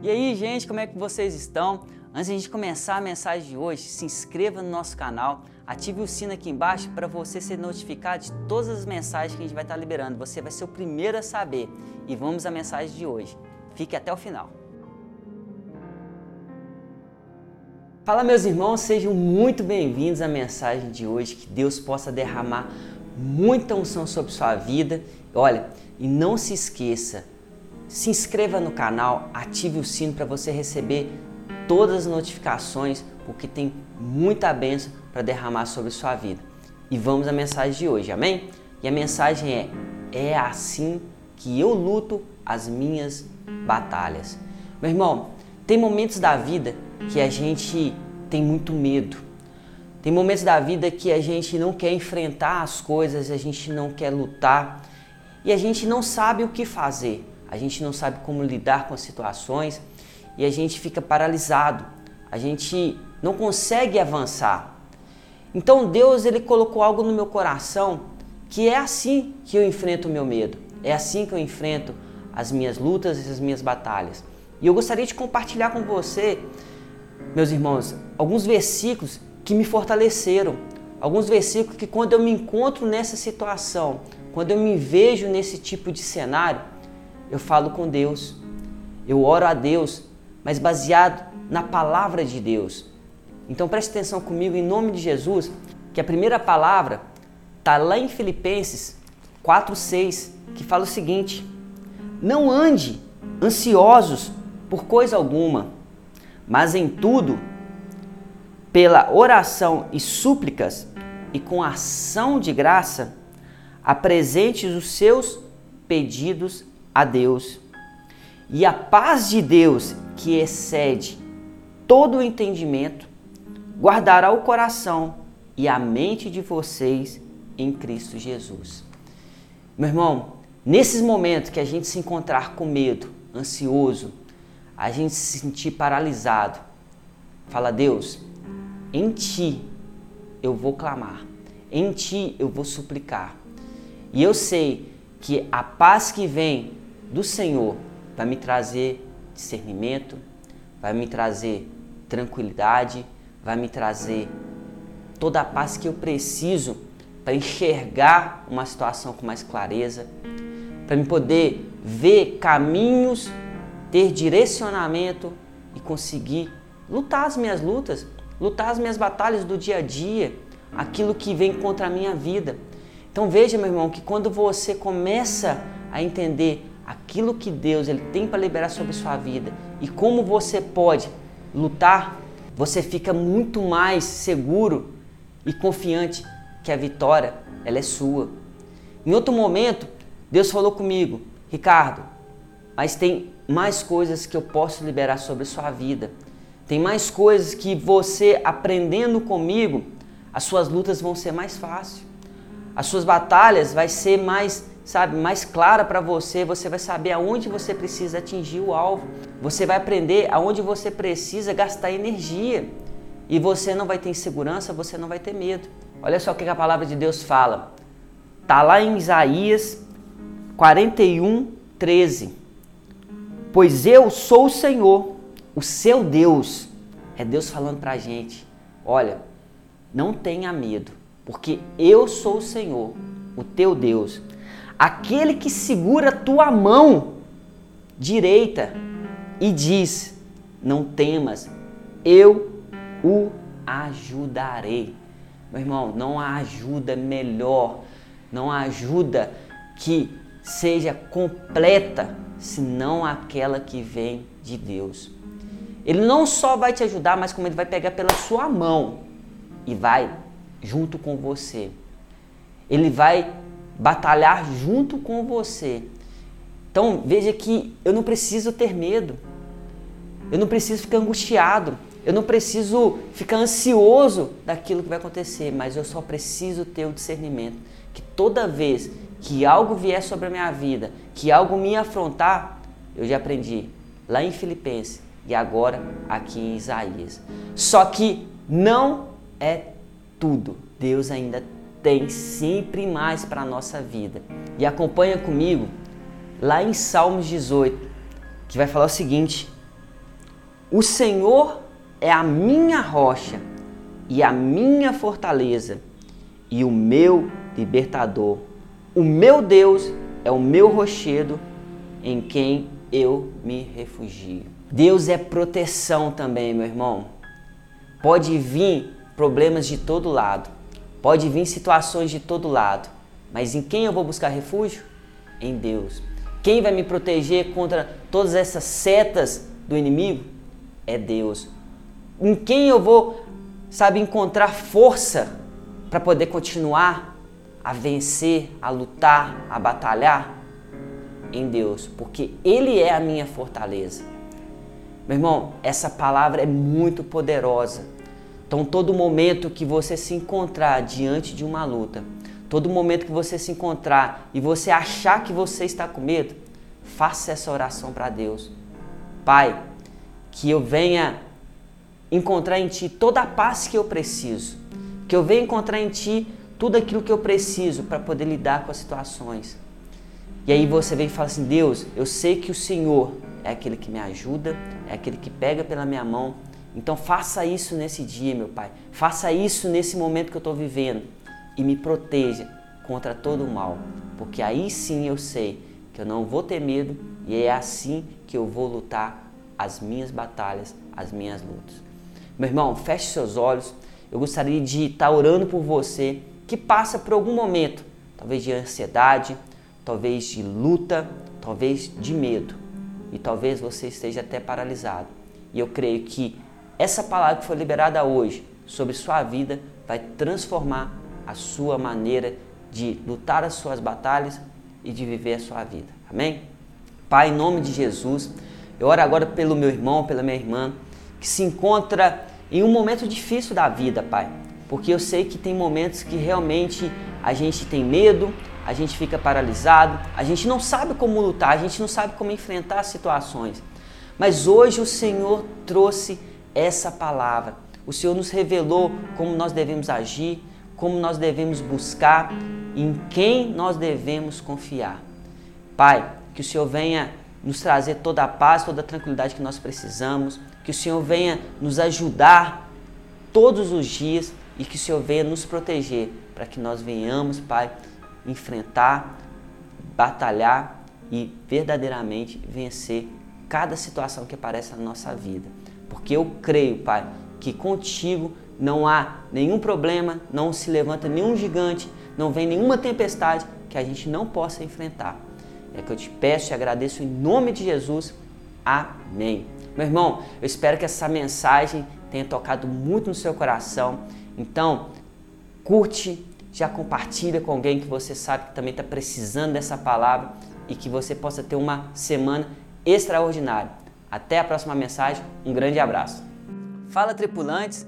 E aí, gente, como é que vocês estão? Antes de a gente começar a mensagem de hoje, se inscreva no nosso canal, ative o sino aqui embaixo para você ser notificado de todas as mensagens que a gente vai estar liberando. Você vai ser o primeiro a saber. E vamos à mensagem de hoje. Fique até o final. Fala, meus irmãos, sejam muito bem-vindos à mensagem de hoje. Que Deus possa derramar muita unção sobre sua vida. Olha, e não se esqueça, se inscreva no canal, ative o sino para você receber todas as notificações, porque tem muita bênção para derramar sobre sua vida. E vamos à mensagem de hoje, amém? E a mensagem é: é assim que eu luto as minhas batalhas. Meu irmão, tem momentos da vida que a gente tem muito medo. Tem momentos da vida que a gente não quer enfrentar as coisas, a gente não quer lutar e a gente não sabe o que fazer a gente não sabe como lidar com as situações e a gente fica paralisado, a gente não consegue avançar. Então Deus ele colocou algo no meu coração que é assim que eu enfrento o meu medo, é assim que eu enfrento as minhas lutas e as minhas batalhas. E eu gostaria de compartilhar com você, meus irmãos, alguns versículos que me fortaleceram, alguns versículos que quando eu me encontro nessa situação, quando eu me vejo nesse tipo de cenário, eu falo com Deus, eu oro a Deus, mas baseado na palavra de Deus. Então preste atenção comigo em nome de Jesus, que a primeira palavra está lá em Filipenses 4,6, que fala o seguinte: Não ande ansiosos por coisa alguma, mas em tudo, pela oração e súplicas e com ação de graça, apresente os seus pedidos a Deus. E a paz de Deus, que excede todo o entendimento, guardará o coração e a mente de vocês em Cristo Jesus. Meu irmão, nesses momentos que a gente se encontrar com medo, ansioso, a gente se sentir paralisado, fala: Deus, em Ti eu vou clamar, em Ti eu vou suplicar. E eu sei que a paz que vem do Senhor vai me trazer discernimento, vai me trazer tranquilidade, vai me trazer toda a paz que eu preciso para enxergar uma situação com mais clareza, para me poder ver caminhos, ter direcionamento e conseguir lutar as minhas lutas, lutar as minhas batalhas do dia a dia, aquilo que vem contra a minha vida. Então veja, meu irmão, que quando você começa a entender aquilo que Deus ele tem para liberar sobre sua vida e como você pode lutar, você fica muito mais seguro e confiante que a vitória ela é sua. Em outro momento, Deus falou comigo, Ricardo, mas tem mais coisas que eu posso liberar sobre sua vida. Tem mais coisas que você aprendendo comigo, as suas lutas vão ser mais fáceis. As suas batalhas vai ser mais sabe, mais clara para você, você vai saber aonde você precisa atingir o alvo. Você vai aprender aonde você precisa gastar energia. E você não vai ter insegurança, você não vai ter medo. Olha só o que a palavra de Deus fala. Tá lá em Isaías 41, 13. Pois eu sou o Senhor, o seu Deus. É Deus falando para a gente. Olha, não tenha medo, porque eu sou o Senhor, o teu Deus aquele que segura tua mão direita e diz: Não temas, eu o ajudarei. Meu irmão, não há ajuda melhor, não há ajuda que seja completa, senão aquela que vem de Deus. Ele não só vai te ajudar, mas como ele vai pegar pela sua mão e vai junto com você. Ele vai batalhar junto com você. Então veja que eu não preciso ter medo, eu não preciso ficar angustiado, eu não preciso ficar ansioso daquilo que vai acontecer, mas eu só preciso ter o discernimento que toda vez que algo vier sobre a minha vida, que algo me afrontar, eu já aprendi lá em Filipenses e agora aqui em Isaías. Só que não é tudo. Deus ainda tem sempre mais para a nossa vida. E acompanha comigo lá em Salmos 18, que vai falar o seguinte: O Senhor é a minha rocha e a minha fortaleza e o meu libertador. O meu Deus é o meu rochedo em quem eu me refugio. Deus é proteção também, meu irmão. Pode vir problemas de todo lado, pode vir situações de todo lado, mas em quem eu vou buscar refúgio? Em Deus. Quem vai me proteger contra todas essas setas do inimigo? É Deus. Em quem eu vou, sabe, encontrar força para poder continuar a vencer, a lutar, a batalhar? Em Deus, porque Ele é a minha fortaleza. Meu irmão, essa palavra é muito poderosa. Então, todo momento que você se encontrar diante de uma luta, todo momento que você se encontrar e você achar que você está com medo, faça essa oração para Deus. Pai, que eu venha encontrar em Ti toda a paz que eu preciso, que eu venha encontrar em Ti tudo aquilo que eu preciso para poder lidar com as situações. E aí você vem e fala assim: Deus, eu sei que o Senhor é aquele que me ajuda, é aquele que pega pela minha mão. Então faça isso nesse dia, meu Pai. Faça isso nesse momento que eu estou vivendo e me proteja contra todo o mal, porque aí sim eu sei que eu não vou ter medo e é assim que eu vou lutar as minhas batalhas, as minhas lutas. Meu irmão, feche seus olhos. Eu gostaria de estar orando por você que passa por algum momento, talvez de ansiedade, talvez de luta, talvez de medo. E talvez você esteja até paralisado. E eu creio que essa palavra que foi liberada hoje sobre sua vida vai transformar a sua maneira de lutar as suas batalhas e de viver a sua vida. Amém? Pai, em nome de Jesus, eu oro agora pelo meu irmão, pela minha irmã, que se encontra em um momento difícil da vida, Pai porque eu sei que tem momentos que realmente a gente tem medo, a gente fica paralisado, a gente não sabe como lutar, a gente não sabe como enfrentar situações. Mas hoje o Senhor trouxe essa palavra. O Senhor nos revelou como nós devemos agir, como nós devemos buscar, em quem nós devemos confiar. Pai, que o Senhor venha nos trazer toda a paz, toda a tranquilidade que nós precisamos, que o Senhor venha nos ajudar todos os dias e que o Senhor venha nos proteger para que nós venhamos, Pai, enfrentar, batalhar e verdadeiramente vencer cada situação que aparece na nossa vida. Porque eu creio, Pai, que contigo não há nenhum problema, não se levanta nenhum gigante, não vem nenhuma tempestade que a gente não possa enfrentar. É que eu te peço e agradeço em nome de Jesus. Amém. Meu irmão, eu espero que essa mensagem tenha tocado muito no seu coração então, curte, já compartilha com alguém que você sabe que também está precisando dessa palavra e que você possa ter uma semana extraordinária. Até a próxima mensagem, um grande abraço. Fala tripulantes,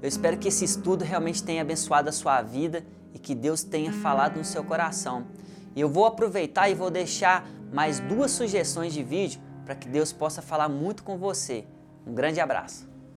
eu espero que esse estudo realmente tenha abençoado a sua vida e que Deus tenha falado no seu coração. E eu vou aproveitar e vou deixar mais duas sugestões de vídeo para que Deus possa falar muito com você. Um grande abraço.